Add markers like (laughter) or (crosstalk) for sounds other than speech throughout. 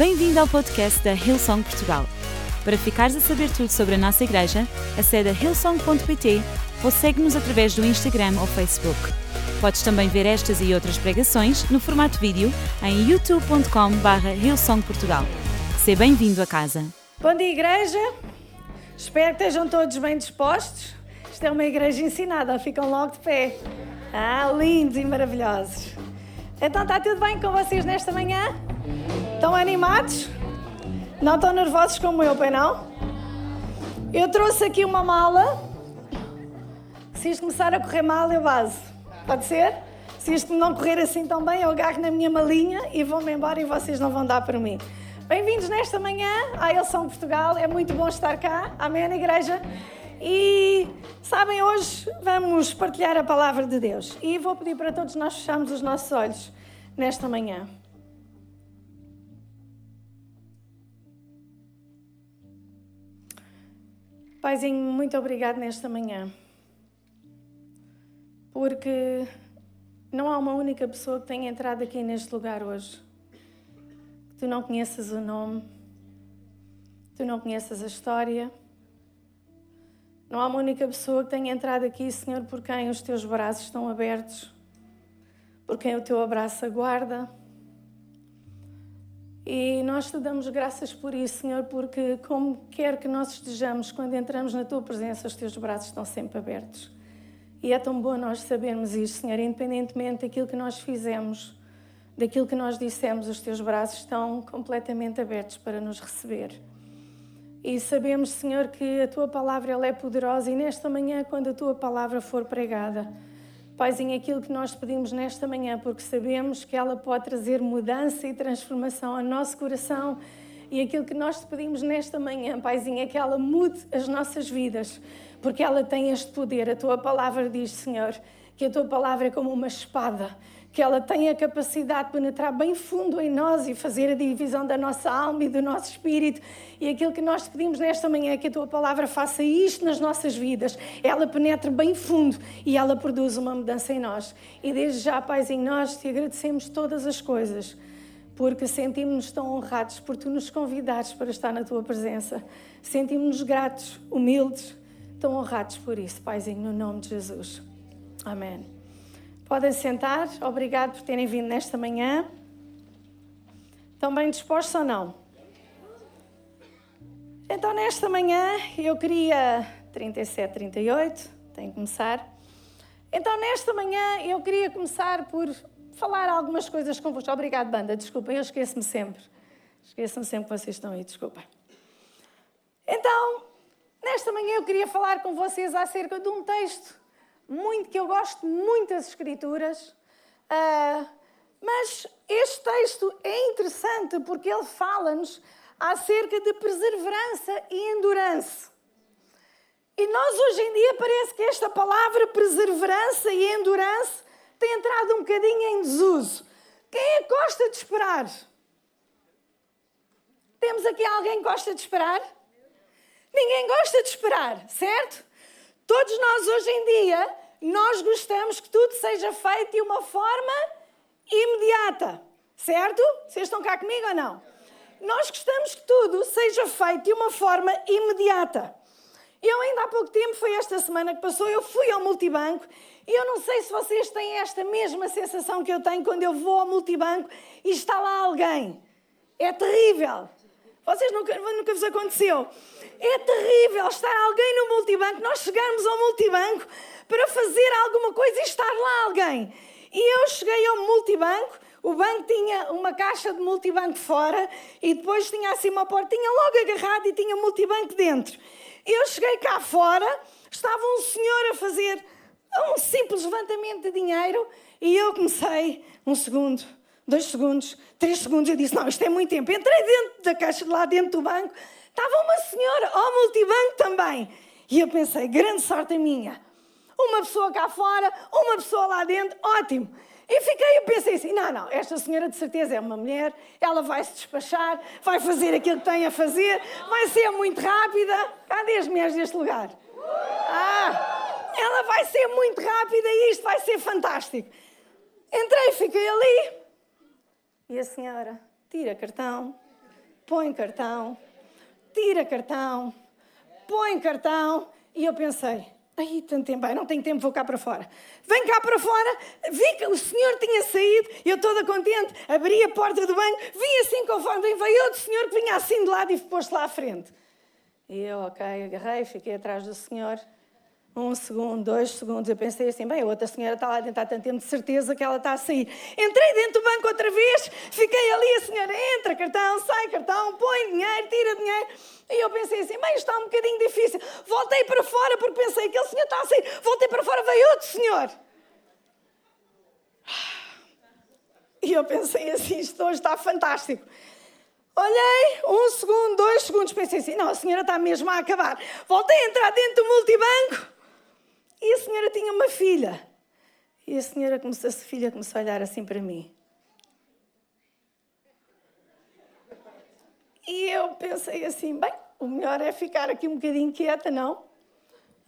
Bem-vindo ao podcast da Hillsong Portugal. Para ficares a saber tudo sobre a nossa igreja, acede a hillsong.pt ou segue-nos através do Instagram ou Facebook. Podes também ver estas e outras pregações no formato vídeo em youtube.com.br hillsongportugal. Seja bem-vindo a casa. Bom dia, igreja. Espero que estejam todos bem dispostos. Isto é uma igreja ensinada, ficam logo de pé. Ah, lindos e maravilhosos. Então, está tudo bem com vocês nesta manhã? Estão animados? Não estão nervosos como eu, bem não? Eu trouxe aqui uma mala. Se isto começar a correr mal, eu base. Pode ser? Se isto não correr assim tão bem, eu agarro na minha malinha e vou-me embora e vocês não vão dar para mim. Bem-vindos nesta manhã à Elção Portugal. É muito bom estar cá. Amém, igreja? E sabem, hoje vamos partilhar a palavra de Deus. E vou pedir para todos nós fecharmos os nossos olhos nesta manhã. Paizinho, muito obrigado nesta manhã. Porque não há uma única pessoa que tenha entrado aqui neste lugar hoje. Que tu não conheças o nome, tu não conheças a história. Não há uma única pessoa que tenha entrado aqui, Senhor, por quem os teus braços estão abertos, por quem o teu abraço aguarda e nós te damos graças por isso, Senhor, porque como quer que nós estejamos, quando entramos na tua presença, os teus braços estão sempre abertos. E é tão bom nós sabermos isso, Senhor, independentemente daquilo que nós fizemos, daquilo que nós dissemos, os teus braços estão completamente abertos para nos receber. E sabemos, Senhor, que a tua palavra ela é poderosa e nesta manhã, quando a tua palavra for pregada, Paizinho, aquilo que nós pedimos nesta manhã, porque sabemos que ela pode trazer mudança e transformação ao nosso coração. E aquilo que nós te pedimos nesta manhã, Paizinho, é que ela mude as nossas vidas, porque ela tem este poder. A tua palavra diz, Senhor, que a tua palavra é como uma espada que ela tenha a capacidade de penetrar bem fundo em nós e fazer a divisão da nossa alma e do nosso espírito. E aquilo que nós te pedimos nesta manhã é que a tua palavra faça isto nas nossas vidas. Ela penetre bem fundo e ela produz uma mudança em nós. E desde já, Paizinho, nós te agradecemos todas as coisas, porque sentimos-nos tão honrados por tu nos convidares para estar na tua presença. Sentimos-nos gratos, humildes, tão honrados por isso, Paizinho, no nome de Jesus. Amém. Podem sentar. Obrigado por terem vindo nesta manhã. Estão bem dispostos ou não? Então, nesta manhã, eu queria. 37, 38, tenho que começar. Então, nesta manhã, eu queria começar por falar algumas coisas convosco. Obrigado, banda. Desculpem, eu esqueço-me sempre. Esqueço-me sempre que vocês estão aí, desculpem. Então, nesta manhã, eu queria falar com vocês acerca de um texto muito, que eu gosto muito das Escrituras, uh, mas este texto é interessante porque ele fala-nos acerca de perseverança e endurance. E nós hoje em dia parece que esta palavra perseverança e endurance tem entrado um bocadinho em desuso. Quem é que gosta de esperar? Temos aqui alguém que gosta de esperar? Ninguém gosta de esperar, certo? Todos nós hoje em dia nós gostamos que tudo seja feito de uma forma imediata, certo? Vocês estão cá comigo ou não? Nós gostamos que tudo seja feito de uma forma imediata. Eu ainda há pouco tempo, foi esta semana que passou, eu fui ao multibanco e eu não sei se vocês têm esta mesma sensação que eu tenho quando eu vou ao multibanco e está lá alguém. É terrível. Vocês nunca, nunca vos aconteceu. É terrível estar alguém no multibanco, nós chegarmos ao multibanco para fazer alguma coisa e estar lá alguém. E eu cheguei ao multibanco, o banco tinha uma caixa de multibanco fora e depois tinha assim uma portinha logo agarrada e tinha multibanco dentro. Eu cheguei cá fora, estava um senhor a fazer um simples levantamento de dinheiro e eu comecei um segundo, dois segundos, três segundos. Eu disse: Não, isto é muito tempo. Entrei dentro da caixa, lá dentro do banco, estava uma senhora ao multibanco também. E eu pensei: Grande sorte a minha uma pessoa cá fora, uma pessoa lá dentro, ótimo. E fiquei, eu pensei assim: não, não, esta senhora de certeza é uma mulher, ela vai se despachar, vai fazer aquilo que tem a fazer, vai ser muito rápida. Cadê as mulheres deste lugar? Ah, ela vai ser muito rápida e isto vai ser fantástico. Entrei, fiquei ali. E a senhora tira cartão, põe cartão, tira cartão, põe cartão. E eu pensei, Ai, tanto tempo, não tenho tempo, vou cá para fora. Vem cá para fora, vi que o senhor tinha saído, eu toda contente, abri a porta do banco, vi assim conforme veio outro senhor que vinha assim de lado e pôs-se lá à frente. E eu, ok, agarrei, fiquei atrás do senhor. Um segundo, dois segundos, eu pensei assim, bem, a outra senhora está lá dentro há tanto de certeza que ela está a sair. Entrei dentro do banco outra vez, fiquei ali, a senhora entra, cartão, sai, cartão, põe dinheiro, tira dinheiro. E eu pensei assim, bem, está um bocadinho difícil. Voltei para fora porque pensei, aquele senhor está a sair. Voltei para fora, veio outro senhor. E eu pensei assim, isto hoje está fantástico. Olhei, um segundo, dois segundos, pensei assim, não, a senhora está mesmo a acabar. Voltei a entrar dentro do multibanco e a senhora tinha uma filha. E a senhora começou, a filha começou a olhar assim para mim. E eu pensei assim, bem, o melhor é ficar aqui um bocadinho quieta, não?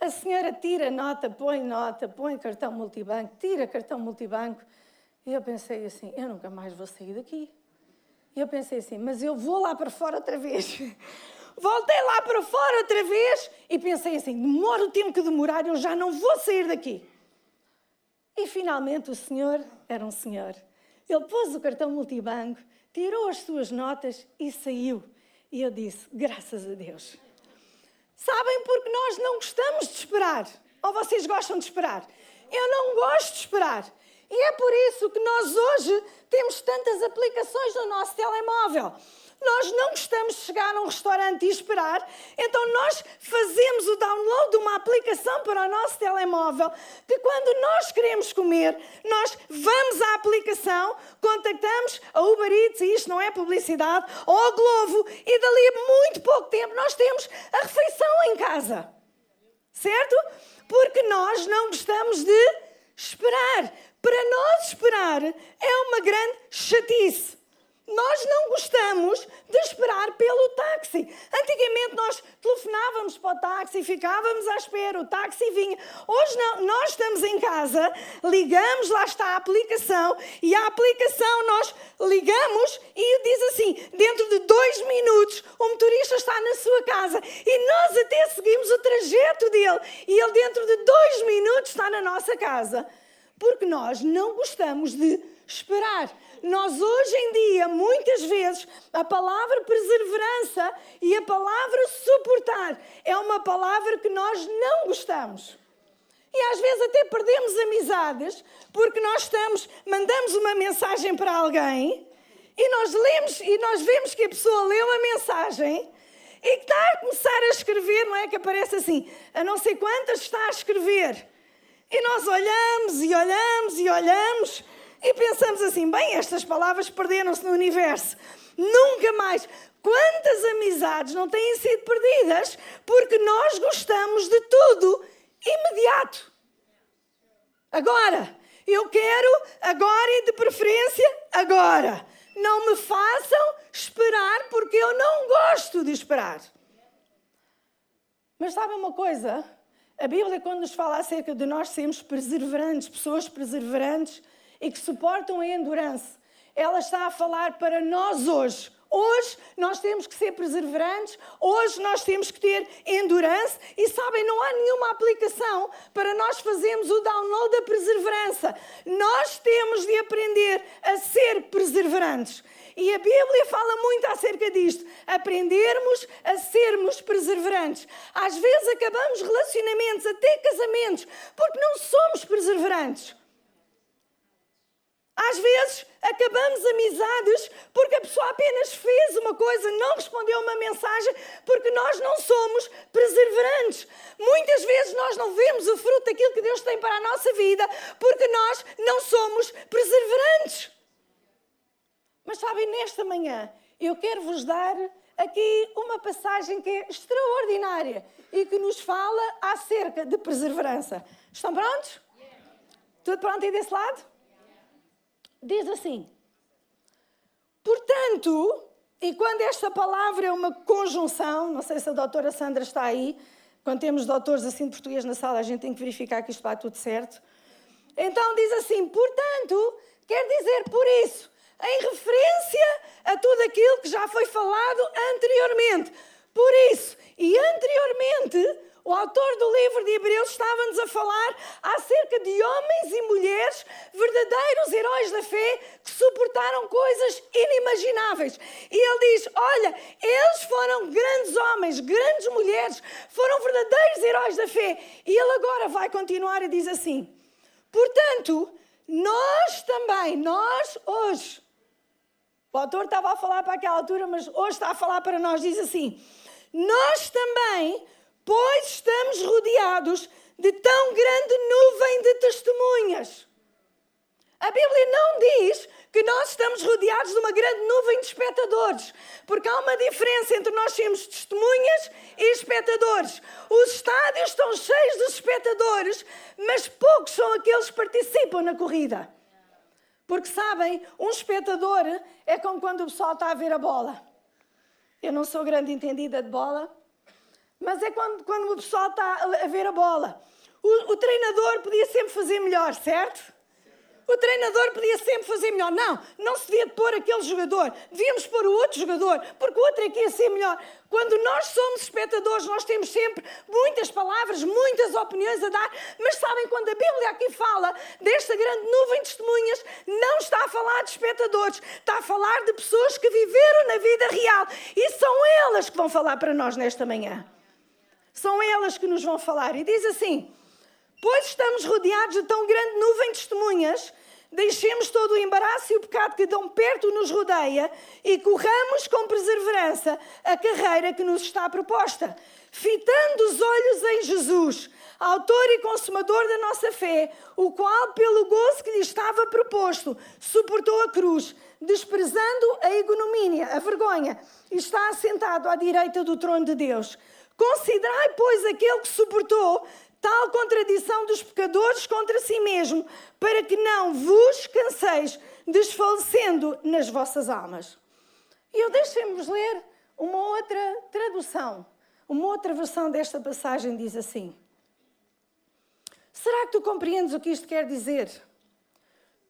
A senhora tira nota, põe nota, põe cartão multibanco, tira cartão multibanco. E eu pensei assim, eu nunca mais vou sair daqui. E eu pensei assim, mas eu vou lá para fora outra vez. (laughs) Voltei lá para fora outra vez e pensei assim: demora o tempo que demorar, eu já não vou sair daqui. E finalmente o senhor era um senhor. Ele pôs o cartão multibanco, tirou as suas notas e saiu. E eu disse: graças a Deus. Sabem porque nós não gostamos de esperar? Ou vocês gostam de esperar? Eu não gosto de esperar. E é por isso que nós hoje temos tantas aplicações no nosso telemóvel. Nós não gostamos de chegar a um restaurante e esperar, então nós fazemos o download de uma aplicação para o nosso telemóvel, que quando nós queremos comer, nós vamos à aplicação, contactamos a Uber Eats, e isto não é publicidade, ou a Glovo, e dali a muito pouco tempo nós temos a refeição em casa. Certo? Porque nós não gostamos de esperar. Para nós esperar é uma grande chatice. Nós não gostamos de esperar pelo táxi. Antigamente nós telefonávamos para o táxi ficávamos à espera, o táxi vinha. Hoje não, nós estamos em casa, ligamos, lá está a aplicação e a aplicação nós ligamos e diz assim: dentro de dois minutos o motorista está na sua casa e nós até seguimos o trajeto dele e ele dentro de dois minutos está na nossa casa. Porque nós não gostamos de esperar. Nós hoje em dia, muitas vezes, a palavra perseverança e a palavra suportar é uma palavra que nós não gostamos. E às vezes até perdemos amizades porque nós estamos, mandamos uma mensagem para alguém e nós lemos e nós vemos que a pessoa leu a mensagem e que está a começar a escrever, não é que aparece assim, a não sei quantas está a escrever. E nós olhamos e olhamos e olhamos e pensamos assim: bem, estas palavras perderam-se no universo. Nunca mais. Quantas amizades não têm sido perdidas porque nós gostamos de tudo imediato? Agora, eu quero agora e de preferência agora. Não me façam esperar porque eu não gosto de esperar. Mas sabem uma coisa? A Bíblia, quando nos fala acerca de nós sermos perseverantes, pessoas perseverantes, e que suportam a endurance. Ela está a falar para nós hoje. Hoje nós temos que ser perseverantes, hoje nós temos que ter endurance e sabem, não há nenhuma aplicação para nós fazermos o download da perseverança. Nós temos de aprender a ser perseverantes. E a Bíblia fala muito acerca disto. Aprendermos a sermos perseverantes. Às vezes acabamos relacionamentos, até casamentos, porque não somos perseverantes. Às vezes acabamos amizades porque a pessoa apenas fez uma coisa, não respondeu uma mensagem, porque nós não somos perseverantes. Muitas vezes nós não vemos o fruto daquilo que Deus tem para a nossa vida porque nós não somos perseverantes. Mas sabem, nesta manhã eu quero vos dar aqui uma passagem que é extraordinária e que nos fala acerca de perseverança. Estão prontos? Tudo pronto aí desse lado? Diz assim: Portanto, e quando esta palavra é uma conjunção, não sei se a doutora Sandra está aí, quando temos doutores assim de português na sala, a gente tem que verificar que isto está tudo certo. Então diz assim: portanto, quer dizer por isso, em referência a tudo aquilo que já foi falado anteriormente. Por isso, e anteriormente, o autor do livro de Hebreus estava-nos a falar acerca de homens e mulheres, verdadeiros heróis da fé, que suportaram coisas inimagináveis. E ele diz: Olha, eles foram grandes homens, grandes mulheres, foram verdadeiros heróis da fé. E ele agora vai continuar e diz assim: Portanto, nós também, nós hoje, o autor estava a falar para aquela altura, mas hoje está a falar para nós, diz assim: Nós também pois estamos rodeados de tão grande nuvem de testemunhas. A Bíblia não diz que nós estamos rodeados de uma grande nuvem de espectadores, porque há uma diferença entre nós sermos testemunhas e espectadores. Os estádios estão cheios de espectadores, mas poucos são aqueles que participam na corrida. Porque sabem, um espectador é como quando o pessoal está a ver a bola. Eu não sou grande entendida de bola, mas é quando, quando o pessoal está a ver a bola. O, o treinador podia sempre fazer melhor, certo? O treinador podia sempre fazer melhor. Não, não se devia pôr aquele jogador. Devíamos pôr o outro jogador, porque o outro é que ia ser melhor. Quando nós somos espectadores, nós temos sempre muitas palavras, muitas opiniões a dar, mas sabem, quando a Bíblia aqui fala desta grande nuvem de testemunhas, não está a falar de espectadores, está a falar de pessoas que viveram na vida real. E são elas que vão falar para nós nesta manhã. São elas que nos vão falar. E diz assim: Pois estamos rodeados de tão grande nuvem de testemunhas, deixemos todo o embaraço e o pecado que tão perto nos rodeia e corramos com perseverança a carreira que nos está proposta, fitando os olhos em Jesus, autor e consumador da nossa fé, o qual, pelo gozo que lhe estava proposto, suportou a cruz, desprezando a ignomínia, a vergonha, e está assentado à direita do trono de Deus. Considerai, pois, aquele que suportou tal contradição dos pecadores contra si mesmo, para que não vos canseis, desfalecendo nas vossas almas. E eu deixem-vos ler uma outra tradução. Uma outra versão desta passagem diz assim: Será que tu compreendes o que isto quer dizer?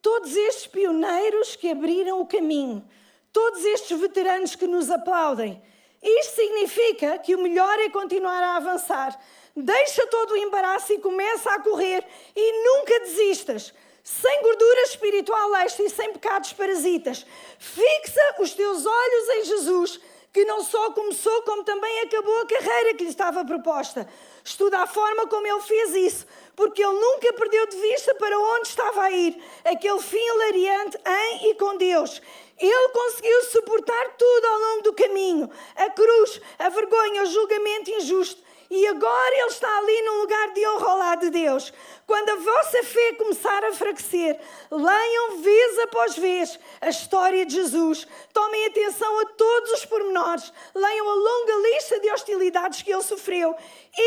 Todos estes pioneiros que abriram o caminho, todos estes veteranos que nos aplaudem, isto significa que o melhor é continuar a avançar. Deixa todo o embaraço e começa a correr e nunca desistas. Sem gordura espiritual extra e sem pecados parasitas. Fixa os teus olhos em Jesus, que não só começou, como também acabou a carreira que lhe estava proposta. Estuda a forma como ele fez isso, porque ele nunca perdeu de vista para onde estava a ir, aquele fim hilariante em e com Deus. Ele conseguiu suportar tudo ao longo do caminho: a cruz, a vergonha, o julgamento injusto. E agora ele está ali num lugar de honra ao lado de Deus. Quando a vossa fé começar a enfraquecer, leiam vez após vez a história de Jesus. Tomem atenção a todos os pormenores. Leiam a longa lista de hostilidades que ele sofreu.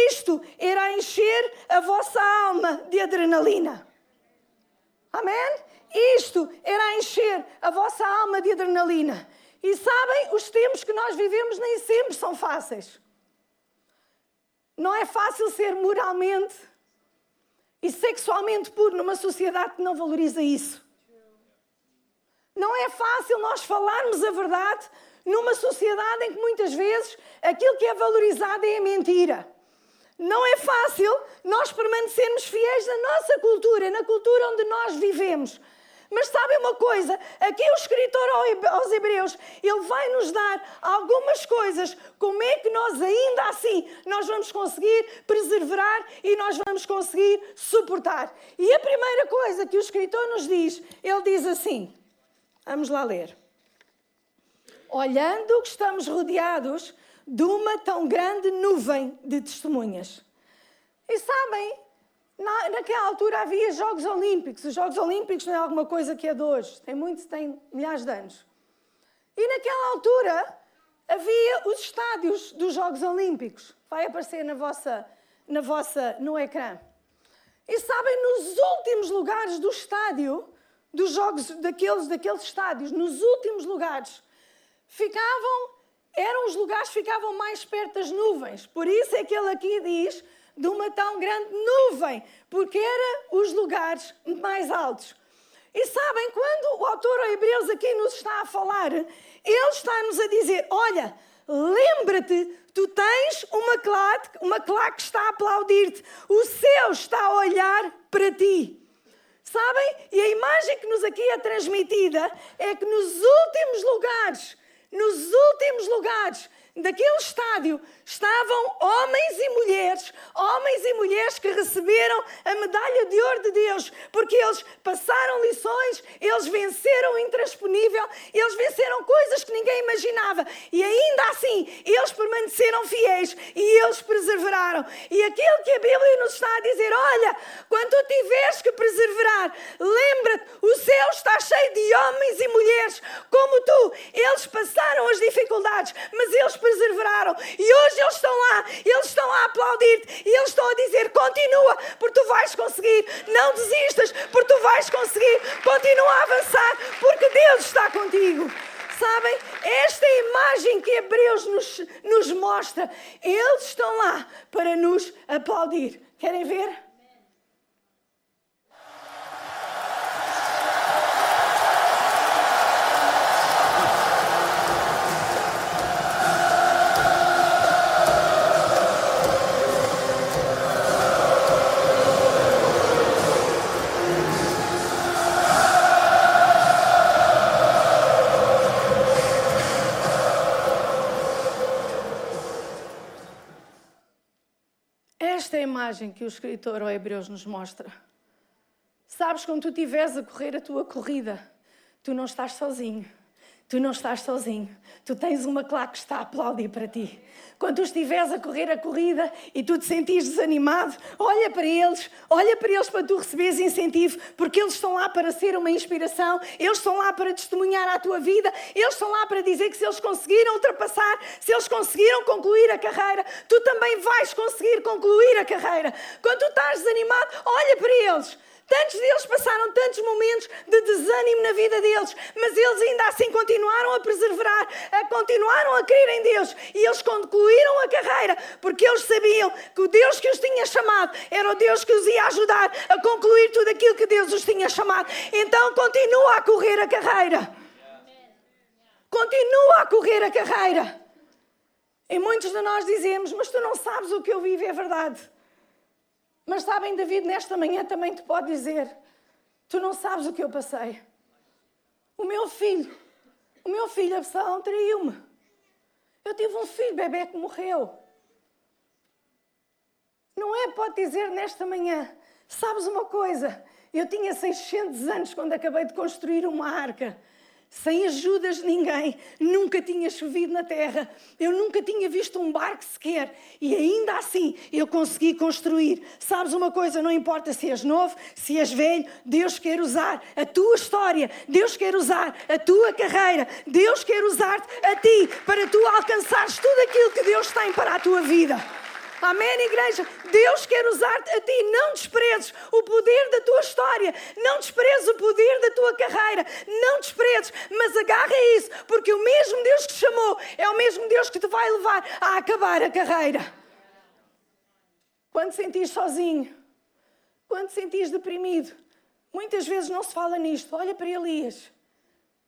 Isto irá encher a vossa alma de adrenalina. Amém? Isto era encher a vossa alma de adrenalina. E sabem, os tempos que nós vivemos nem sempre são fáceis. Não é fácil ser moralmente e sexualmente puro numa sociedade que não valoriza isso. Não é fácil nós falarmos a verdade numa sociedade em que muitas vezes aquilo que é valorizado é a mentira. Não é fácil nós permanecermos fiéis na nossa cultura, na cultura onde nós vivemos. Mas sabem uma coisa? Aqui o escritor aos Hebreus, ele vai nos dar algumas coisas, como é que nós ainda assim, nós vamos conseguir preservar e nós vamos conseguir suportar. E a primeira coisa que o escritor nos diz, ele diz assim, vamos lá ler. Olhando que estamos rodeados de uma tão grande nuvem de testemunhas. E sabem, na, naquela altura havia Jogos Olímpicos. Os Jogos Olímpicos não é alguma coisa que é de hoje, tem muitos, tem milhares de anos. E naquela altura havia os estádios dos Jogos Olímpicos. Vai aparecer na vossa, na vossa, no ecrã. E sabem, nos últimos lugares do estádio, dos jogos, daqueles, daqueles estádios, nos últimos lugares, ficavam, eram os lugares que ficavam mais perto das nuvens. Por isso é que ele aqui diz de uma tão grande nuvem, porque eram os lugares mais altos. E sabem, quando o autor aos Hebreus aqui nos está a falar, ele está-nos a dizer: olha, lembra-te, tu tens uma claque, uma claque que está a aplaudir-te, o céu está a olhar para ti. Sabem? E a imagem que nos aqui é transmitida é que nos últimos lugares, nos últimos lugares daquele estádio estavam homens e mulheres, homens e mulheres que receberam a medalha de ouro de Deus, porque eles passaram lições, eles venceram o intransponível, eles venceram coisas que ninguém imaginava e ainda assim eles permaneceram fiéis e eles perseveraram. E aquilo que a Bíblia nos está a dizer, olha, quando tu tiveres que perseverar, lembra-te, o céu está cheio de homens e mulheres como tu. Eles passaram as dificuldades, mas eles perseveraram e hoje eles estão lá, eles estão a aplaudir-te e eles estão a dizer: continua, porque tu vais conseguir, não desistas, porque tu vais conseguir, continua a avançar, porque Deus está contigo. Sabem, esta imagem que Hebreus nos, nos mostra, eles estão lá para nos aplaudir. Querem ver? Imagem que o escritor ao Hebreus nos mostra. Sabes, quando tu estiveres a correr a tua corrida, tu não estás sozinho. Tu não estás sozinho. Tu tens uma claque que está a aplaudir para ti. Quando tu estiveres a correr a corrida e tu te sentires desanimado, olha para eles, olha para eles para tu receberes incentivo, porque eles estão lá para ser uma inspiração, eles estão lá para testemunhar a tua vida, eles estão lá para dizer que se eles conseguiram ultrapassar, se eles conseguiram concluir a carreira, tu também vais conseguir concluir a carreira. Quando tu estás desanimado, olha para eles. Tantos deles passaram tantos momentos de desânimo na vida deles, mas eles ainda assim continuaram a perseverar, a continuaram a crer em Deus e eles concluíram a carreira porque eles sabiam que o Deus que os tinha chamado era o Deus que os ia ajudar a concluir tudo aquilo que Deus os tinha chamado. Então continua a correr a carreira. Continua a correr a carreira. E muitos de nós dizemos, mas tu não sabes o que eu vivo, é verdade. Mas sabem, David, nesta manhã também te pode dizer: tu não sabes o que eu passei. O meu filho, o meu filho Absalão traiu-me. Eu tive um filho bebê que morreu. Não é? Pode dizer nesta manhã: sabes uma coisa? Eu tinha 600 anos quando acabei de construir uma arca sem ajudas de ninguém, nunca tinha chovido na terra, eu nunca tinha visto um barco sequer e ainda assim eu consegui construir. Sabes uma coisa? Não importa se és novo, se és velho, Deus quer usar a tua história, Deus quer usar a tua carreira, Deus quer usar-te a ti para tu alcançares tudo aquilo que Deus tem para a tua vida. Amém, igreja? Deus quer usar-te a ti. Não desprezes o poder da tua história. Não desprezes o poder da tua carreira. Não desprezes, mas agarra isso, porque o mesmo Deus que te chamou é o mesmo Deus que te vai levar a acabar a carreira. Quando sentires sozinho, quando sentires deprimido, muitas vezes não se fala nisto. Olha para Elias.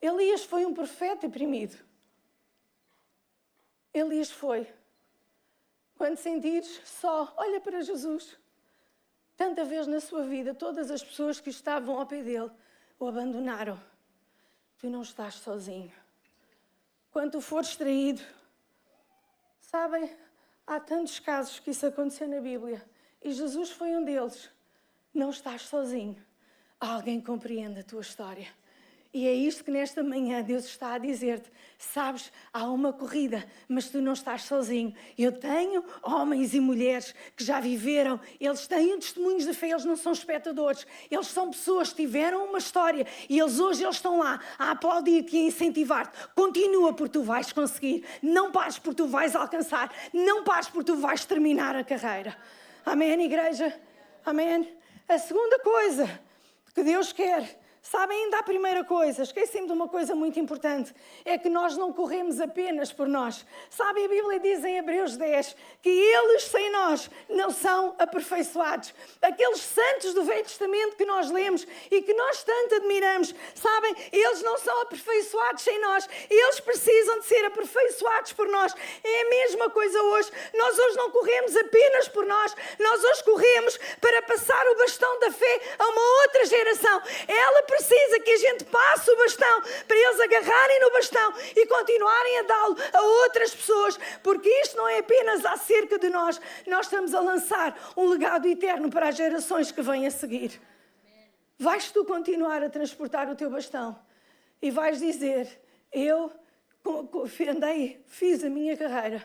Elias foi um profeta deprimido. Elias foi. Quando sentires só, olha para Jesus. Tanta vez na sua vida, todas as pessoas que estavam ao pé dele o abandonaram. Tu não estás sozinho. Quando fores traído, sabem, há tantos casos que isso aconteceu na Bíblia e Jesus foi um deles. Não estás sozinho. Alguém compreende a tua história. E é isto que nesta manhã Deus está a dizer-te. Sabes, há uma corrida, mas tu não estás sozinho. Eu tenho homens e mulheres que já viveram, eles têm testemunhos de fé, eles não são espectadores, eles são pessoas que tiveram uma história e eles hoje eles estão lá a aplaudir-te e a incentivar-te. Continua porque tu vais conseguir, não pares porque tu vais alcançar, não pares porque tu vais terminar a carreira. Amém, igreja? Amém? A segunda coisa que Deus quer Sabem, ainda a primeira coisa, esqueci-me de uma coisa muito importante, é que nós não corremos apenas por nós. Sabem, a Bíblia diz em Hebreus 10 que eles sem nós não são aperfeiçoados. Aqueles santos do Velho Testamento que nós lemos e que nós tanto admiramos, sabem, eles não são aperfeiçoados sem nós, eles precisam de ser aperfeiçoados por nós. É a mesma coisa hoje. Nós hoje não corremos apenas por nós, nós hoje corremos para passar o bastão da fé a uma outra geração. Ela precisa que a gente passe o bastão para eles agarrarem no bastão e continuarem a dá-lo a outras pessoas, porque isto não é apenas acerca de nós, nós estamos a lançar um legado eterno para as gerações que vêm a seguir. Vais tu continuar a transportar o teu bastão e vais dizer: Eu andei, fiz a minha carreira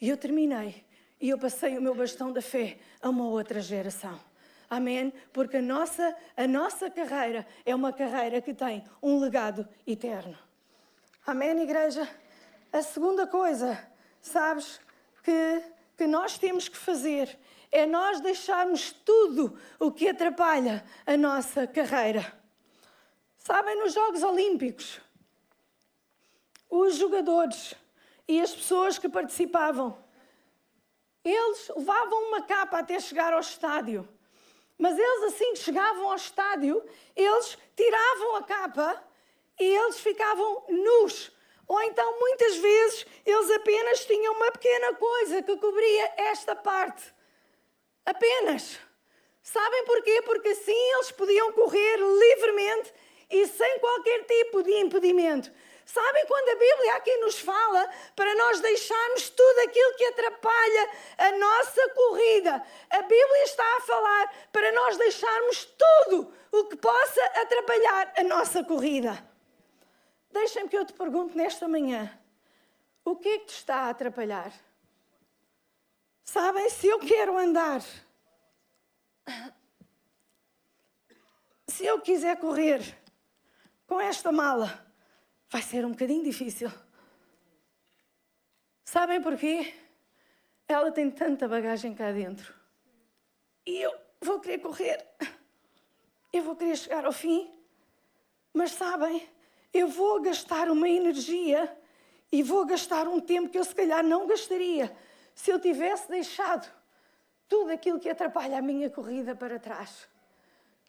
e eu terminei e eu passei o meu bastão da fé a uma outra geração. Amém? Porque a nossa, a nossa carreira é uma carreira que tem um legado eterno. Amém, igreja? A segunda coisa, sabes, que, que nós temos que fazer é nós deixarmos tudo o que atrapalha a nossa carreira. Sabem, nos Jogos Olímpicos, os jogadores e as pessoas que participavam, eles levavam uma capa até chegar ao estádio. Mas eles, assim que chegavam ao estádio, eles tiravam a capa e eles ficavam nus. Ou então, muitas vezes, eles apenas tinham uma pequena coisa que cobria esta parte. Apenas. Sabem porquê? Porque assim eles podiam correr livremente e sem qualquer tipo de impedimento. Sabem quando a Bíblia aqui nos fala para nós deixarmos tudo aquilo que atrapalha a nossa corrida? A Bíblia está a falar para nós deixarmos tudo o que possa atrapalhar a nossa corrida. Deixem-me que eu te pergunte nesta manhã: o que é que te está a atrapalhar? Sabem, se eu quero andar, se eu quiser correr com esta mala, vai ser um bocadinho difícil. Sabem porquê? Ela tem tanta bagagem cá dentro. E eu vou querer correr. Eu vou querer chegar ao fim. Mas sabem, eu vou gastar uma energia e vou gastar um tempo que eu se calhar não gastaria se eu tivesse deixado tudo aquilo que atrapalha a minha corrida para trás.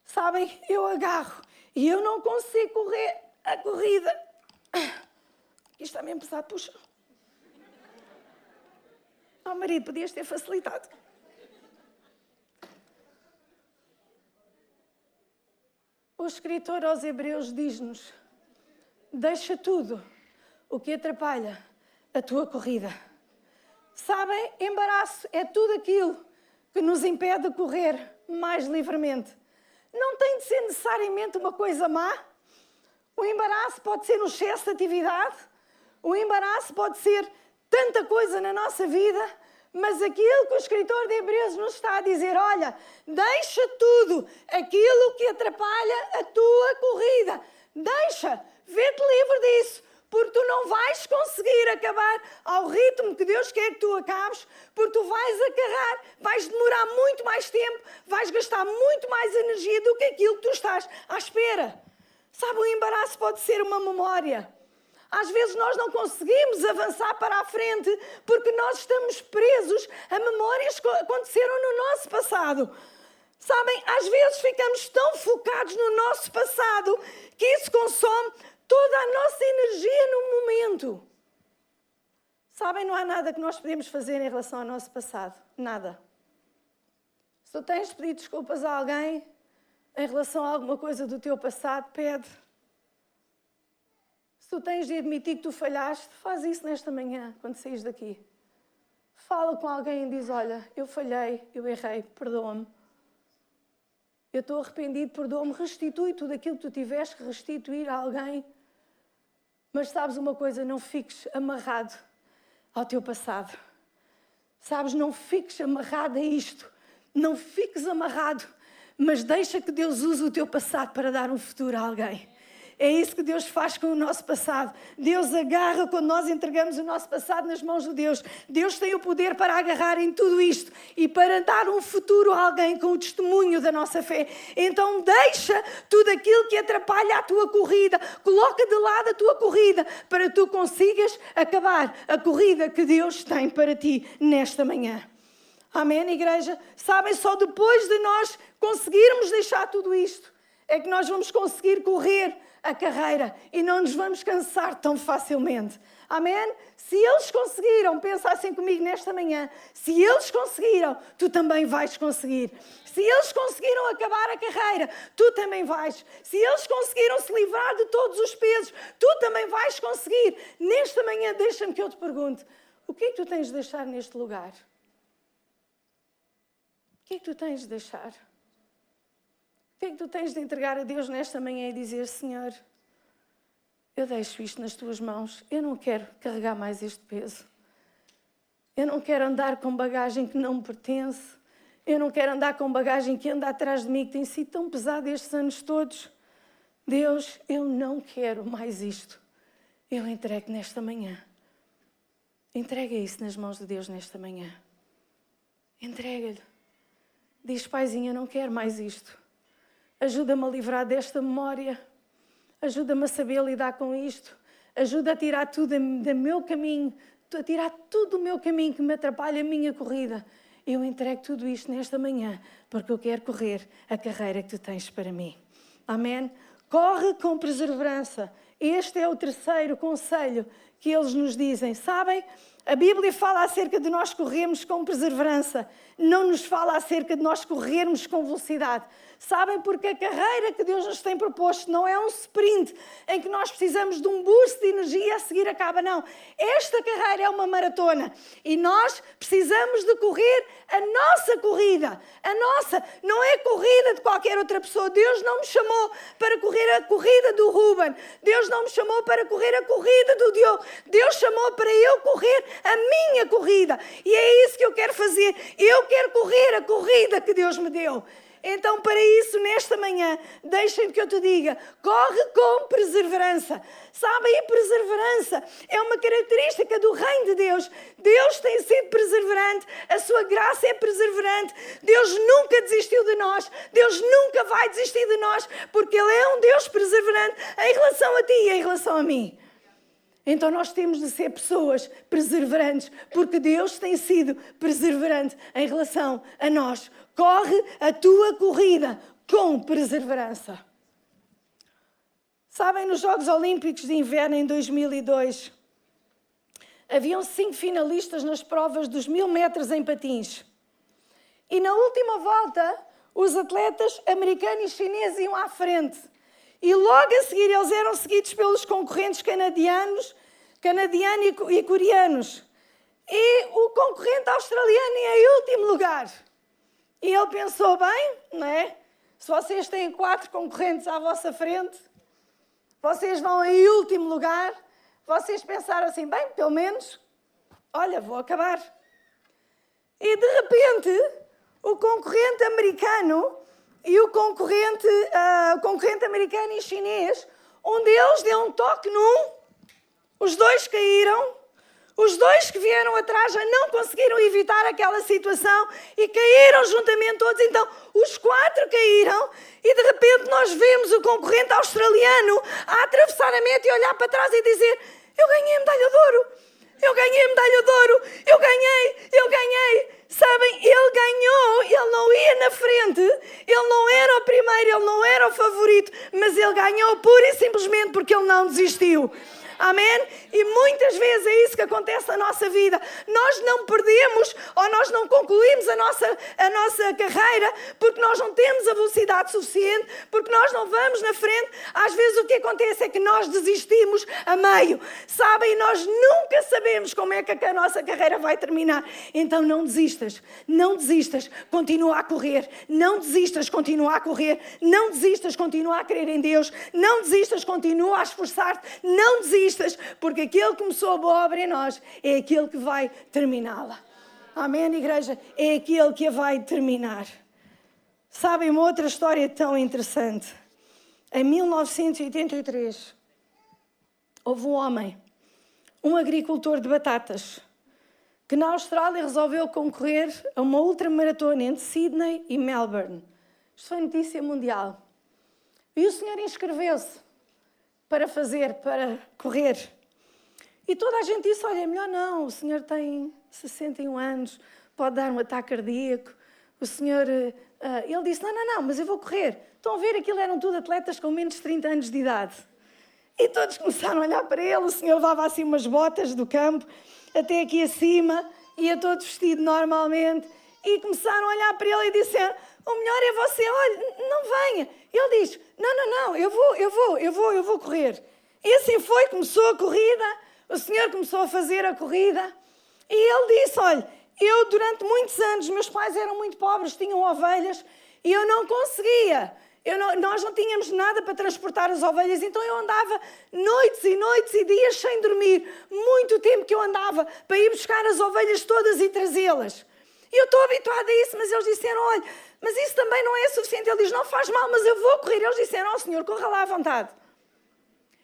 Sabem, eu agarro e eu não consigo correr a corrida isto está mesmo pesado, puxa. Oh, marido, podias ter facilitado. O escritor aos Hebreus diz-nos: Deixa tudo o que atrapalha a tua corrida. Sabem, embaraço é tudo aquilo que nos impede de correr mais livremente. Não tem de ser necessariamente uma coisa má, o embaraço pode ser um excesso de atividade, o embaraço pode ser tanta coisa na nossa vida, mas aquilo que o escritor de Hebreus nos está a dizer, olha, deixa tudo aquilo que atrapalha a tua corrida. Deixa, vê-te livre disso, porque tu não vais conseguir acabar ao ritmo que Deus quer que tu acabes, porque tu vais agarrar, vais demorar muito mais tempo, vais gastar muito mais energia do que aquilo que tu estás à espera. Sabe, o embaraço pode ser uma memória. Às vezes nós não conseguimos avançar para a frente porque nós estamos presos a memórias que aconteceram no nosso passado. Sabem, às vezes ficamos tão focados no nosso passado que isso consome toda a nossa energia no momento. Sabem, não há nada que nós podemos fazer em relação ao nosso passado. Nada. Se tu tens de pedir desculpas a alguém, em relação a alguma coisa do teu passado, pede. Se tu tens de admitir que tu falhaste, faz isso nesta manhã, quando saís daqui. Fala com alguém e diz: Olha, eu falhei, eu errei, perdoa-me. Eu estou arrependido, perdoa-me, restitui tudo aquilo que tu tiveste que restituir a alguém. Mas sabes uma coisa, não fiques amarrado ao teu passado. Sabes, não fiques amarrado a isto. Não fiques amarrado mas deixa que Deus use o teu passado para dar um futuro a alguém. É isso que Deus faz com o nosso passado. Deus agarra quando nós entregamos o nosso passado nas mãos de Deus. Deus tem o poder para agarrar em tudo isto e para dar um futuro a alguém com o testemunho da nossa fé. Então deixa tudo aquilo que atrapalha a tua corrida, coloca de lado a tua corrida para tu consigas acabar a corrida que Deus tem para ti nesta manhã. Amém, igreja? Sabem, só depois de nós conseguirmos deixar tudo isto é que nós vamos conseguir correr a carreira e não nos vamos cansar tão facilmente. Amém? Se eles conseguiram, pensa assim comigo nesta manhã, se eles conseguiram, tu também vais conseguir. Se eles conseguiram acabar a carreira, tu também vais. Se eles conseguiram se livrar de todos os pesos, tu também vais conseguir. Nesta manhã, deixa-me que eu te pergunte: o que é que tu tens de deixar neste lugar? O que é que tu tens de deixar? O que é que tu tens de entregar a Deus nesta manhã e dizer: Senhor, eu deixo isto nas tuas mãos, eu não quero carregar mais este peso. Eu não quero andar com bagagem que não me pertence. Eu não quero andar com bagagem que anda atrás de mim, que tem sido tão pesado estes anos todos. Deus, eu não quero mais isto. Eu entrego nesta manhã. Entrega isso nas mãos de Deus nesta manhã. Entrega-lhe. Diz, Paizinho, eu não quero mais isto. Ajuda-me a livrar desta memória. Ajuda-me a saber lidar com isto. Ajuda a tirar tudo do meu caminho, a tirar tudo do meu caminho que me atrapalha a minha corrida. Eu entrego tudo isto nesta manhã, porque eu quero correr a carreira que tu tens para mim. Amém? Corre com perseverança. Este é o terceiro conselho que eles nos dizem. Sabem? A Bíblia fala acerca de nós corrermos com perseverança, não nos fala acerca de nós corrermos com velocidade. Sabem porque a carreira que Deus nos tem proposto não é um sprint em que nós precisamos de um boost de energia a seguir acaba, não. Esta carreira é uma maratona e nós precisamos de correr a nossa corrida. A nossa, não é corrida de qualquer outra pessoa. Deus não me chamou para correr a corrida do Ruben. Deus não me chamou para correr a corrida do Diogo. Deus chamou para eu correr a minha corrida. E é isso que eu quero fazer. Eu quero correr a corrida que Deus me deu. Então, para isso, nesta manhã, deixem que eu te diga: corre com perseverança. Sabem, a perseverança é uma característica do Reino de Deus. Deus tem sido perseverante, a sua graça é perseverante. Deus nunca desistiu de nós, Deus nunca vai desistir de nós, porque Ele é um Deus perseverante em relação a ti e em relação a mim. Então nós temos de ser pessoas perseverantes, porque Deus tem sido perseverante em relação a nós. Corre a tua corrida com perseverança. Sabem, nos Jogos Olímpicos de Inverno em 2002, haviam cinco finalistas nas provas dos mil metros em patins. E na última volta, os atletas americanos e chineses iam à frente. E logo a seguir eles eram seguidos pelos concorrentes canadianos, canadianos e coreanos. E o concorrente australiano em último lugar. E ele pensou bem, não é? Se vocês têm quatro concorrentes à vossa frente, vocês vão em último lugar, vocês pensaram assim, bem, pelo menos, olha, vou acabar. E de repente, o concorrente americano e o concorrente, uh, o concorrente americano e chinês, um deles deu um toque num, os dois caíram os dois que vieram atrás já não conseguiram evitar aquela situação e caíram juntamente todos. Então, os quatro caíram e de repente nós vemos o concorrente australiano a atravessar a meta e olhar para trás e dizer: Eu ganhei a medalha de ouro, eu ganhei a medalha de ouro, eu ganhei, eu ganhei. Sabem, ele ganhou, ele não ia na frente, ele não era o primeiro, ele não era o favorito, mas ele ganhou pura e simplesmente porque ele não desistiu. Amém? E muitas vezes é isso que acontece na nossa vida. Nós não perdemos ou nós não concluímos a nossa, a nossa carreira porque nós não temos a velocidade suficiente, porque nós não vamos na frente. Às vezes o que acontece é que nós desistimos a meio. Sabem? Nós nunca sabemos como é que a nossa carreira vai terminar. Então não desistas, não desistas, continua a correr, não desistas, continua a correr, não desistas, continua a crer em Deus, não desistas, continua a esforçar-te, não desistas porque aquele que começou a boa obra em nós é aquele que vai terminá-la. Amém, igreja? É aquele que a vai terminar. Sabem uma outra história tão interessante? Em 1983, houve um homem, um agricultor de batatas, que na Austrália resolveu concorrer a uma ultramaratona entre Sydney e Melbourne. Isto foi notícia mundial. E o senhor inscreveu-se para fazer, para correr. E toda a gente disse: Olha, é melhor não, o senhor tem 61 anos, pode dar um ataque cardíaco. O senhor. Uh, ele disse: Não, não, não, mas eu vou correr. Estão a ver, aquilo eram tudo atletas com menos de 30 anos de idade. E todos começaram a olhar para ele. O senhor levava assim umas botas do campo, até aqui acima, ia todo vestido normalmente. E começaram a olhar para ele e disseram: O melhor é você, olha, não venha. Ele diz: Não, não, não, eu vou, eu vou, eu vou, eu vou correr. E assim foi, começou a corrida. O senhor começou a fazer a corrida. E ele disse: Olha, eu durante muitos anos, meus pais eram muito pobres, tinham ovelhas, e eu não conseguia não, nós não tínhamos nada para transportar as ovelhas, então eu andava noites e noites e dias sem dormir. Muito tempo que eu andava para ir buscar as ovelhas todas e trazê-las. Eu estou habituada a isso, mas eles disseram: olha, mas isso também não é suficiente. Ele diz: não faz mal, mas eu vou correr. Eles disseram: oh, senhor, corra lá à vontade.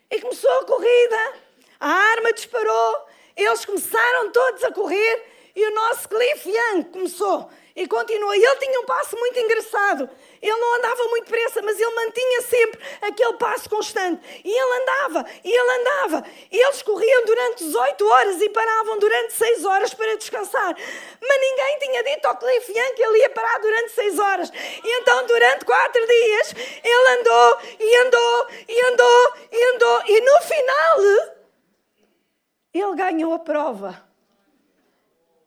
E começou a corrida, a arma disparou, eles começaram todos a correr e o nosso Cliff Young começou e continua. Ele tinha um passo muito engraçado. Ele não andava muito depressa, mas ele mantinha sempre aquele passo constante. E ele andava, e ele andava. E eles corriam durante 18 horas e paravam durante 6 horas para descansar. Mas ninguém tinha dito ao Cliff Young que ele ia parar durante 6 horas. E então, durante 4 dias, ele andou, e andou, e andou, e andou. E no final, ele ganhou a prova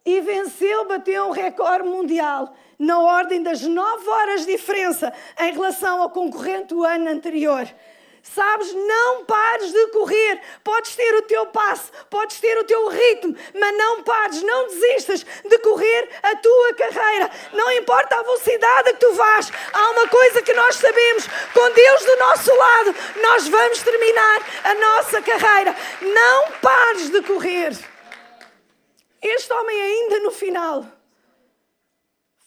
e venceu, bateu um recorde mundial na ordem das 9 horas de diferença em relação ao concorrente do ano anterior. Sabes, não pares de correr. Podes ter o teu passo, podes ter o teu ritmo, mas não pares, não desistas de correr a tua carreira. Não importa a velocidade que tu vás, há uma coisa que nós sabemos: com Deus do nosso lado, nós vamos terminar a nossa carreira. Não pares de correr. Este homem, ainda no final,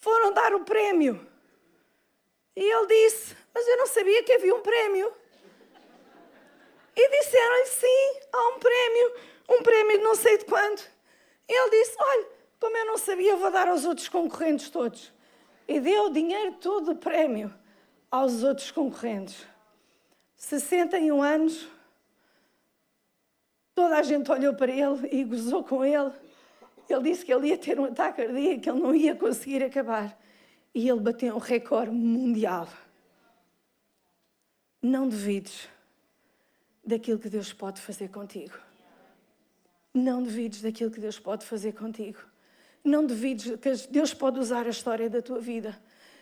foram dar o prémio. E ele disse: Mas eu não sabia que havia um prémio. E disseram-lhe: Sim, há um prémio, um prémio de não sei de quanto. E ele disse: Olha, como eu não sabia, vou dar aos outros concorrentes todos. E deu o dinheiro todo o prémio aos outros concorrentes. 61 anos, toda a gente olhou para ele e gozou com ele. Ele disse que ele ia ter um ataque cardíaco, que ele não ia conseguir acabar. E ele bateu um recorde mundial. Não duvides daquilo que Deus pode fazer contigo. Não duvides daquilo que Deus pode fazer contigo. Não duvides que Deus pode usar a história da tua vida.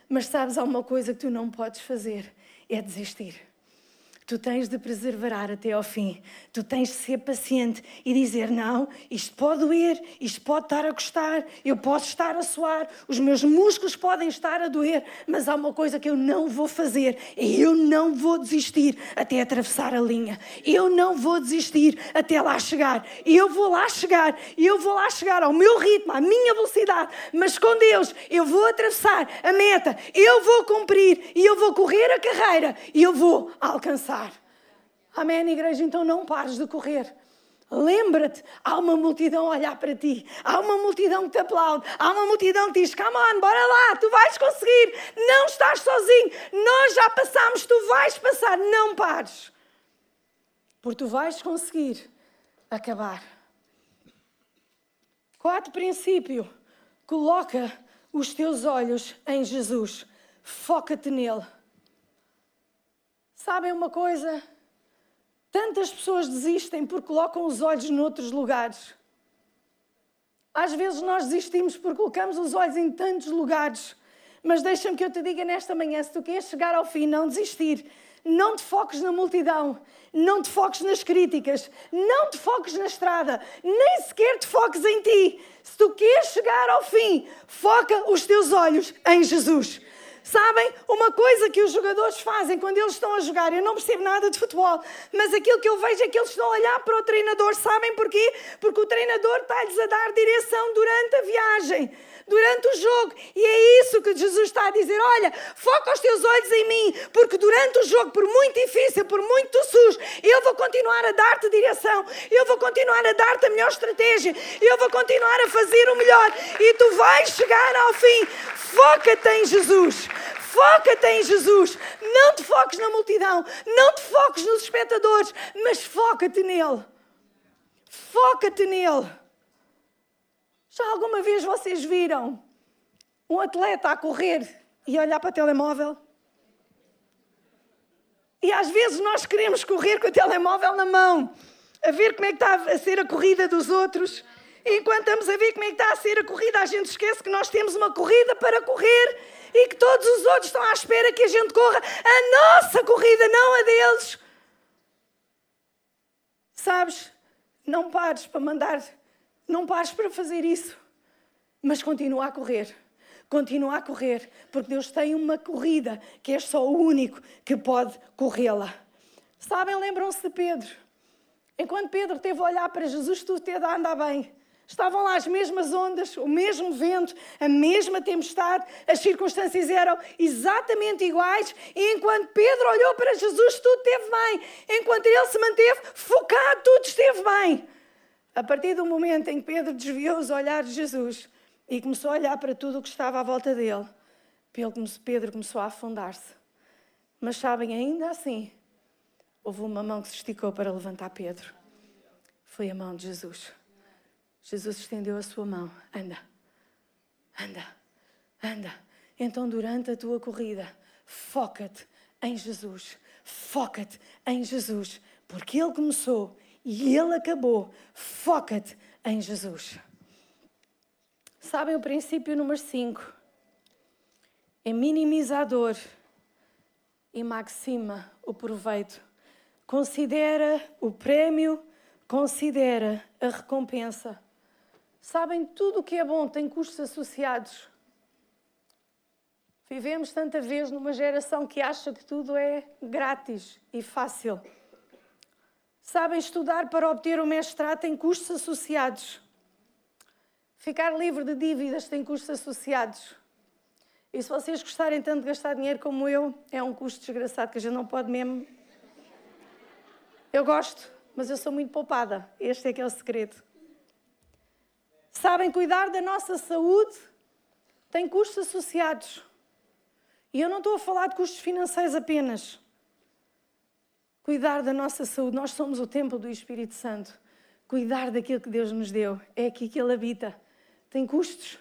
Mas sabes, há uma coisa que tu não podes fazer: é desistir. Tu tens de preservar até ao fim. Tu tens de ser paciente e dizer: não, isto pode doer, isto pode estar a custar, eu posso estar a suar, os meus músculos podem estar a doer, mas há uma coisa que eu não vou fazer e eu não vou desistir até atravessar a linha. Eu não vou desistir até lá chegar. Eu vou lá chegar, eu vou lá chegar ao meu ritmo, à minha velocidade, mas com Deus eu vou atravessar a meta, eu vou cumprir e eu vou correr a carreira e eu vou alcançar. Amém, igreja? Então não pares de correr. Lembra-te, há uma multidão a olhar para ti, há uma multidão que te aplaude, há uma multidão que diz: Come on, bora lá, tu vais conseguir, não estás sozinho, nós já passamos, tu vais passar, não pares, porque tu vais conseguir acabar. Quarto princípio: coloca os teus olhos em Jesus, foca-te nele. Sabem uma coisa? Tantas pessoas desistem porque colocam os olhos noutros lugares. Às vezes nós desistimos porque colocamos os olhos em tantos lugares. Mas deixa-me que eu te diga nesta manhã: se tu queres chegar ao fim, não desistir. Não te foques na multidão, não te foques nas críticas, não te foques na estrada, nem sequer te foques em ti. Se tu queres chegar ao fim, foca os teus olhos em Jesus. Sabem, uma coisa que os jogadores fazem quando eles estão a jogar, eu não percebo nada de futebol, mas aquilo que eu vejo é que eles estão a olhar para o treinador. Sabem porquê? Porque o treinador está-lhes a dar direção durante a viagem durante o jogo. E é isso que Jesus está a dizer: olha, foca os teus olhos em mim, porque durante o jogo, por muito difícil, por muito sujo, eu vou continuar a dar-te direção, eu vou continuar a dar-te a melhor estratégia, eu vou continuar a fazer o melhor e tu vais chegar ao fim. Foca-te em Jesus. Foca-te em Jesus. Não te foques na multidão. Não te foques nos espectadores. Mas foca-te nele. Foca-te nele. Já alguma vez vocês viram um atleta a correr e olhar para o telemóvel? E às vezes nós queremos correr com o telemóvel na mão, a ver como é que está a ser a corrida dos outros. E enquanto estamos a ver como é que está a ser a corrida, a gente esquece que nós temos uma corrida para correr e que todos os outros estão à espera que a gente corra a nossa corrida, não a deles. Sabes? Não pares para mandar, não pares para fazer isso, mas continua a correr. Continua a correr, porque Deus tem uma corrida que é só o único que pode corrê-la. Sabem, lembram-se de Pedro. Enquanto Pedro teve a olhar para Jesus, tudo teve a andar bem. Estavam lá as mesmas ondas, o mesmo vento, a mesma tempestade, as circunstâncias eram exatamente iguais. E enquanto Pedro olhou para Jesus, tudo esteve bem. Enquanto ele se manteve focado, tudo esteve bem. A partir do momento em que Pedro desviou os olhares de Jesus e começou a olhar para tudo o que estava à volta dele, Pedro começou a afundar-se. Mas sabem, ainda assim, houve uma mão que se esticou para levantar Pedro. Foi a mão de Jesus. Jesus estendeu a sua mão. Anda, anda, anda. Então, durante a tua corrida, foca-te em Jesus. Foca-te em Jesus. Porque Ele começou e Ele acabou. Foca-te em Jesus. Sabem o princípio número 5? É minimizador e maxima o proveito. Considera o prémio, considera a recompensa. Sabem, tudo o que é bom tem custos associados. Vivemos tanta vez numa geração que acha que tudo é grátis e fácil. Sabem, estudar para obter o mestrado tem custos associados. Ficar livre de dívidas tem custos associados. E se vocês gostarem tanto de gastar dinheiro como eu, é um custo desgraçado que a gente não pode mesmo. Eu gosto, mas eu sou muito poupada. Este é que é o segredo. Sabem, cuidar da nossa saúde tem custos associados. E eu não estou a falar de custos financeiros apenas. Cuidar da nossa saúde, nós somos o templo do Espírito Santo. Cuidar daquilo que Deus nos deu, é aqui que Ele habita. Tem custos.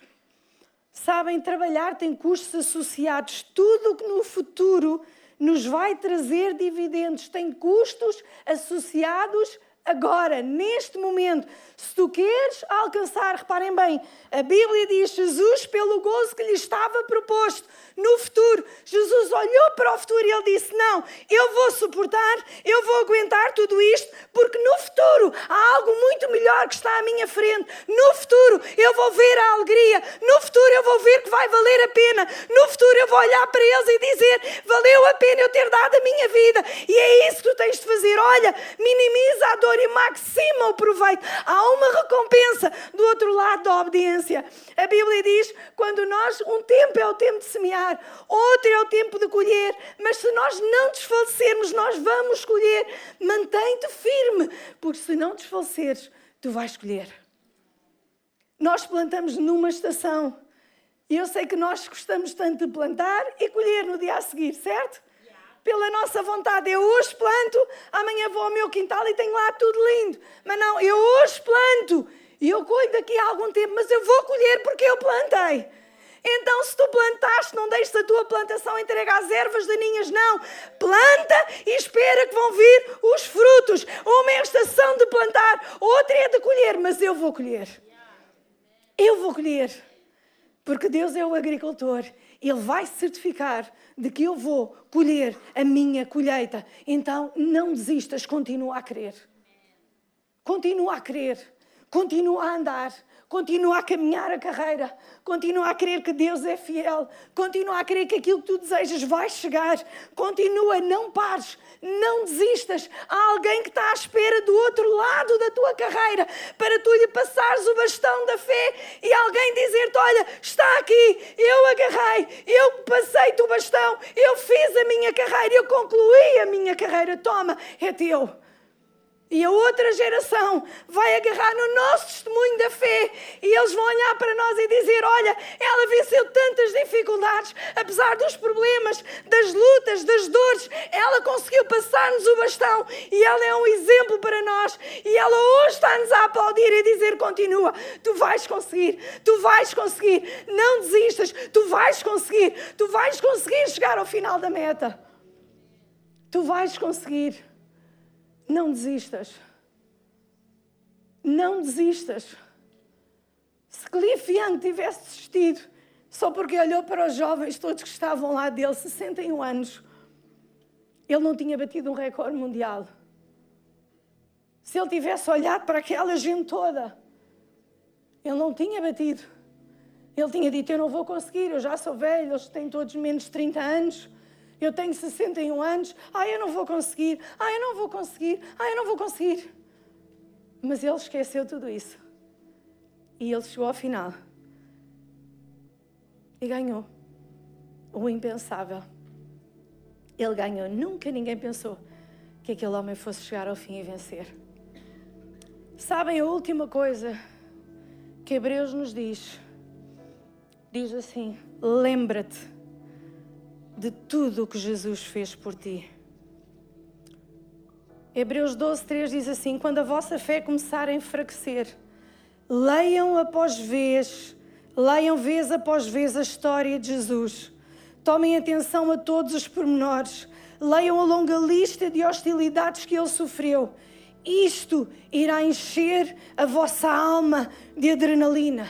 Sabem, trabalhar tem custos associados. Tudo o que no futuro nos vai trazer dividendos tem custos associados agora, neste momento. Se tu queres alcançar, reparem bem, a Bíblia diz: Jesus, pelo gozo que lhe estava proposto no futuro, Jesus olhou para o futuro e ele disse: Não, eu vou suportar, eu vou aguentar tudo isto, porque no futuro há algo muito melhor que está à minha frente. No futuro eu vou ver a alegria, no futuro eu vou ver que vai valer a pena, no futuro eu vou olhar para eles e dizer: Valeu a pena eu ter dado a minha vida. E é isso que tu tens de fazer. Olha, minimiza a dor e maxima o proveito. Há uma recompensa do outro lado da obediência. A Bíblia diz: quando nós, um tempo é o tempo de semear, outro é o tempo de colher, mas se nós não desfalecermos, nós vamos colher. Mantém-te firme, porque se não desfaleceres, tu vais colher. Nós plantamos numa estação. E eu sei que nós gostamos tanto de plantar e colher no dia a seguir, certo? Pela nossa vontade. Eu hoje planto, amanhã vou ao meu quintal e tenho lá tudo lindo. Mas não, eu hoje planto e eu colho daqui a algum tempo, mas eu vou colher porque eu plantei. Então, se tu plantaste, não deixes a tua plantação entregue às ervas daninhas, não. Planta e espera que vão vir os frutos. Uma é a estação de plantar, outra é de colher, mas eu vou colher. Eu vou colher. Porque Deus é o agricultor. Ele vai certificar de que eu vou colher a minha colheita. Então não desistas, continua a crer. Continua a crer, continua a andar, Continua a caminhar a carreira. Continua a crer que Deus é fiel. Continua a crer que aquilo que tu desejas vai chegar. Continua, não pares, não desistas. Há alguém que está à espera do outro lado da tua carreira para tu lhe passares o bastão da fé e alguém dizer-te: Olha, está aqui, eu agarrei, eu passei-te o bastão, eu fiz a minha carreira, eu concluí a minha carreira. Toma, é teu. E a outra geração vai agarrar no nosso testemunho da fé e eles vão olhar para nós e dizer: Olha, ela venceu tantas dificuldades, apesar dos problemas, das lutas, das dores, ela conseguiu passar-nos o bastão e ela é um exemplo para nós. E ela hoje está-nos a aplaudir e dizer: Continua, tu vais conseguir, tu vais conseguir, não desistas, tu vais conseguir, tu vais conseguir chegar ao final da meta. Tu vais conseguir. Não desistas. Não desistas. Se Cliff Young tivesse desistido só porque olhou para os jovens todos que estavam lá dele, 61 anos, ele não tinha batido um recorde mundial. Se ele tivesse olhado para aquela gente toda, ele não tinha batido. Ele tinha dito: Eu não vou conseguir, eu já sou velho, eles têm todos menos de 30 anos. Eu tenho 61 anos. Ah, eu não vou conseguir. Ah, eu não vou conseguir. Ah, eu não vou conseguir. Mas ele esqueceu tudo isso. E ele chegou ao final. E ganhou. O impensável. Ele ganhou. Nunca ninguém pensou que aquele homem fosse chegar ao fim e vencer. Sabem a última coisa que Hebreus nos diz? Diz assim: lembra-te de tudo o que Jesus fez por ti. Hebreus 12, 3 diz assim: Quando a vossa fé começar a enfraquecer, leiam após vez, leiam vez após vez a história de Jesus. Tomem atenção a todos os pormenores, leiam a longa lista de hostilidades que ele sofreu. Isto irá encher a vossa alma de adrenalina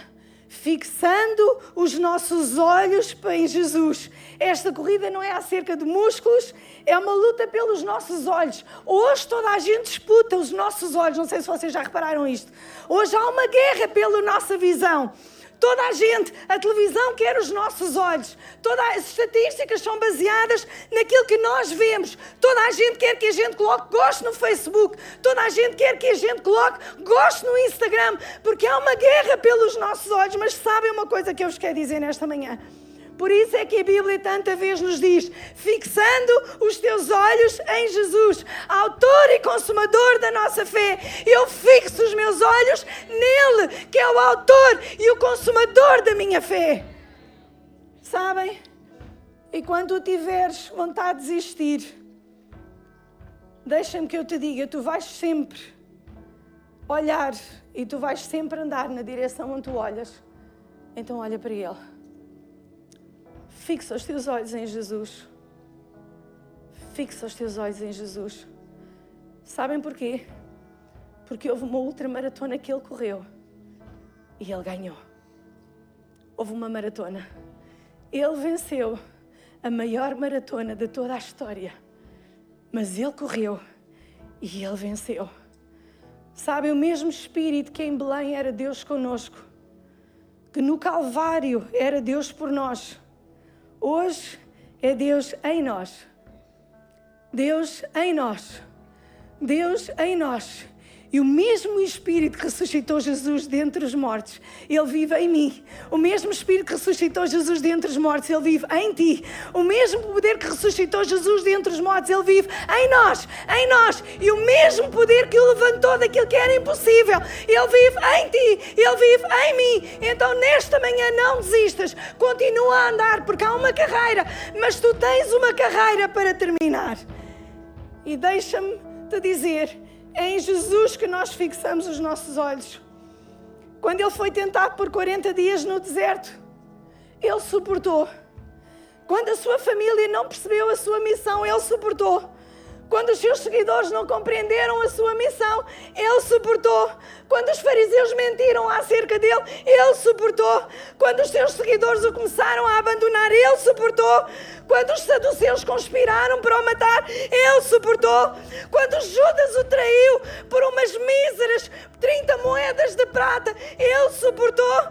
fixando os nossos olhos em Jesus. Esta corrida não é acerca de músculos, é uma luta pelos nossos olhos. Hoje toda a gente disputa os nossos olhos, não sei se vocês já repararam isto. Hoje há uma guerra pela nossa visão. Toda a gente, a televisão quer os nossos olhos. Todas as estatísticas são baseadas naquilo que nós vemos. Toda a gente quer que a gente coloque gosto no Facebook. Toda a gente quer que a gente coloque gosto no Instagram. Porque há uma guerra pelos nossos olhos. Mas sabem uma coisa que eu vos quero dizer nesta manhã? Por isso é que a Bíblia tanta vez nos diz: fixando os teus em Jesus, autor e consumador da nossa fé. Eu fixo os meus olhos nele, que é o autor e o consumador da minha fé. Sabem? E quando tiveres vontade de desistir, deixa-me que eu te diga: tu vais sempre olhar e tu vais sempre andar na direção onde tu olhas. Então, olha para Ele. Fixa os teus olhos em Jesus. Fixa os teus olhos em Jesus. Sabem porquê? Porque houve uma ultramaratona que ele correu e ele ganhou. Houve uma maratona. Ele venceu a maior maratona de toda a história. Mas ele correu e ele venceu. Sabe, o mesmo Espírito que em Belém era Deus conosco, que no Calvário era Deus por nós Hoje é Deus em nós. Deus em nós. Deus em nós. E o mesmo Espírito que ressuscitou Jesus dentre os mortos, ele vive em mim. O mesmo Espírito que ressuscitou Jesus dentre os mortos, ele vive em ti. O mesmo poder que ressuscitou Jesus dentre os mortos, ele vive em nós, em nós. E o mesmo poder que o levantou daquilo que era impossível, ele vive em ti, ele vive em mim. Então nesta manhã não desistas, continua a andar, porque há uma carreira, mas tu tens uma carreira para terminar. E deixa-me te dizer é em Jesus que nós fixamos os nossos olhos. Quando ele foi tentado por 40 dias no deserto, ele suportou. Quando a sua família não percebeu a sua missão, ele suportou. Quando os seus seguidores não compreenderam a sua missão, ele suportou. Quando os fariseus mentiram acerca dele, ele suportou. Quando os seus seguidores o começaram a abandonar, ele suportou. Quando os saduceus conspiraram para o matar, ele suportou. Quando Judas o traiu por umas míseras 30 moedas de prata, ele suportou.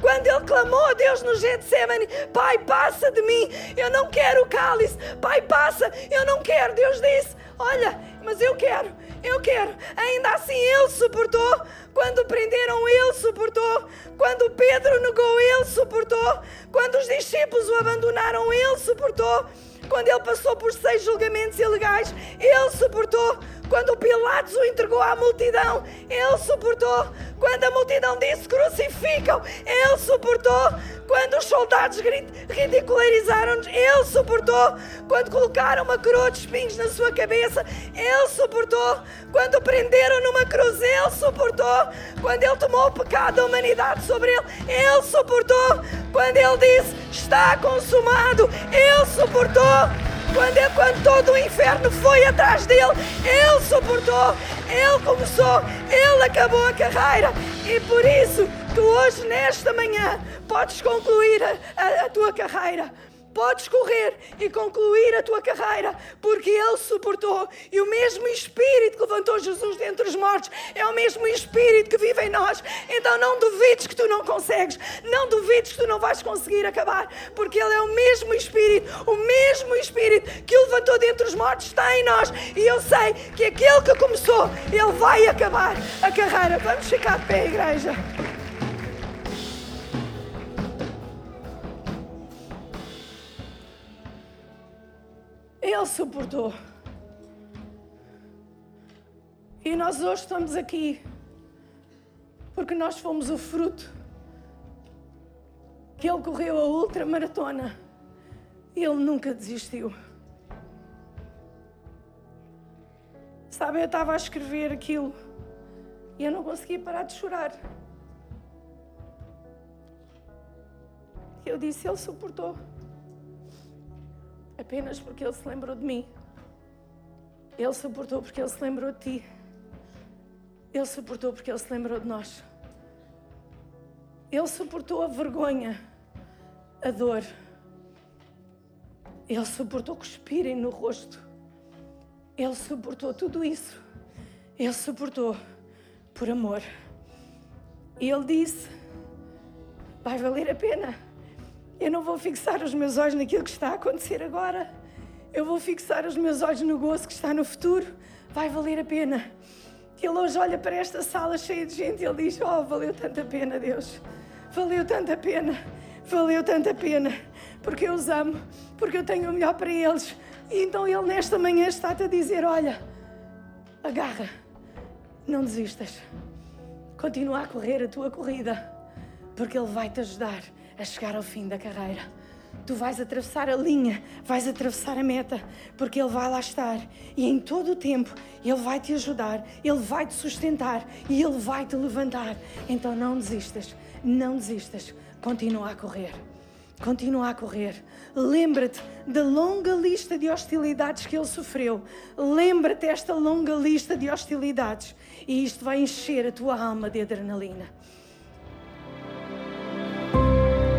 Quando ele clamou a Deus no Getsemane, Pai, passa de mim, eu não quero o cálice. Pai, passa, eu não quero. Deus disse, olha, mas eu quero, eu quero. Ainda assim ele suportou. Quando prenderam, ele suportou. Quando Pedro negou, ele suportou. Quando os discípulos o abandonaram, ele suportou. Quando ele passou por seis julgamentos ilegais, ele suportou. Quando Pilatos o entregou à multidão, ele suportou. Quando a multidão disse crucificam, ele suportou. Quando os soldados ridicularizaram-nos, ele suportou. Quando colocaram uma coroa de espinhos na sua cabeça, ele suportou. Quando prenderam numa cruz, ele suportou. Quando ele tomou o pecado da humanidade sobre ele, ele suportou. Quando ele disse está consumado, ele suportou. Quando, é, quando todo o inferno foi atrás dele, ele suportou, ele começou, ele acabou a carreira. E por isso, tu hoje, nesta manhã, podes concluir a, a, a tua carreira Podes correr e concluir a tua carreira, porque Ele suportou. E o mesmo Espírito que levantou Jesus dentre os mortos é o mesmo Espírito que vive em nós. Então não duvides que tu não consegues, não duvides que tu não vais conseguir acabar, porque Ele é o mesmo Espírito, o mesmo Espírito que o levantou dentre os mortos está em nós. E eu sei que aquele que começou, Ele vai acabar a carreira. Vamos ficar de pé, igreja. Ele suportou. E nós hoje estamos aqui porque nós fomos o fruto que ele correu a ultramaratona e ele nunca desistiu. Sabe, eu estava a escrever aquilo e eu não conseguia parar de chorar. Eu disse, ele suportou apenas porque Ele se lembrou de mim. Ele suportou porque Ele se lembrou de ti. Ele suportou porque Ele se lembrou de nós. Ele suportou a vergonha, a dor. Ele suportou cuspirem no rosto. Ele suportou tudo isso. Ele suportou por amor. E ele disse: Vai valer a pena. Eu não vou fixar os meus olhos naquilo que está a acontecer agora. Eu vou fixar os meus olhos no gozo que está no futuro. Vai valer a pena. Ele hoje olha para esta sala cheia de gente e ele diz: Oh, valeu tanta pena, Deus. Valeu tanta pena. Valeu tanta pena. Porque eu os amo. Porque eu tenho o melhor para eles. E então ele nesta manhã está-te a dizer: Olha, agarra. Não desistas. Continua a correr a tua corrida. Porque ele vai te ajudar a chegar ao fim da carreira. Tu vais atravessar a linha, vais atravessar a meta, porque Ele vai lá estar e em todo o tempo Ele vai te ajudar, Ele vai te sustentar e Ele vai te levantar. Então não desistas, não desistas, continua a correr. Continua a correr. Lembra-te da longa lista de hostilidades que ele sofreu. Lembra-te desta longa lista de hostilidades. E isto vai encher a tua alma de adrenalina.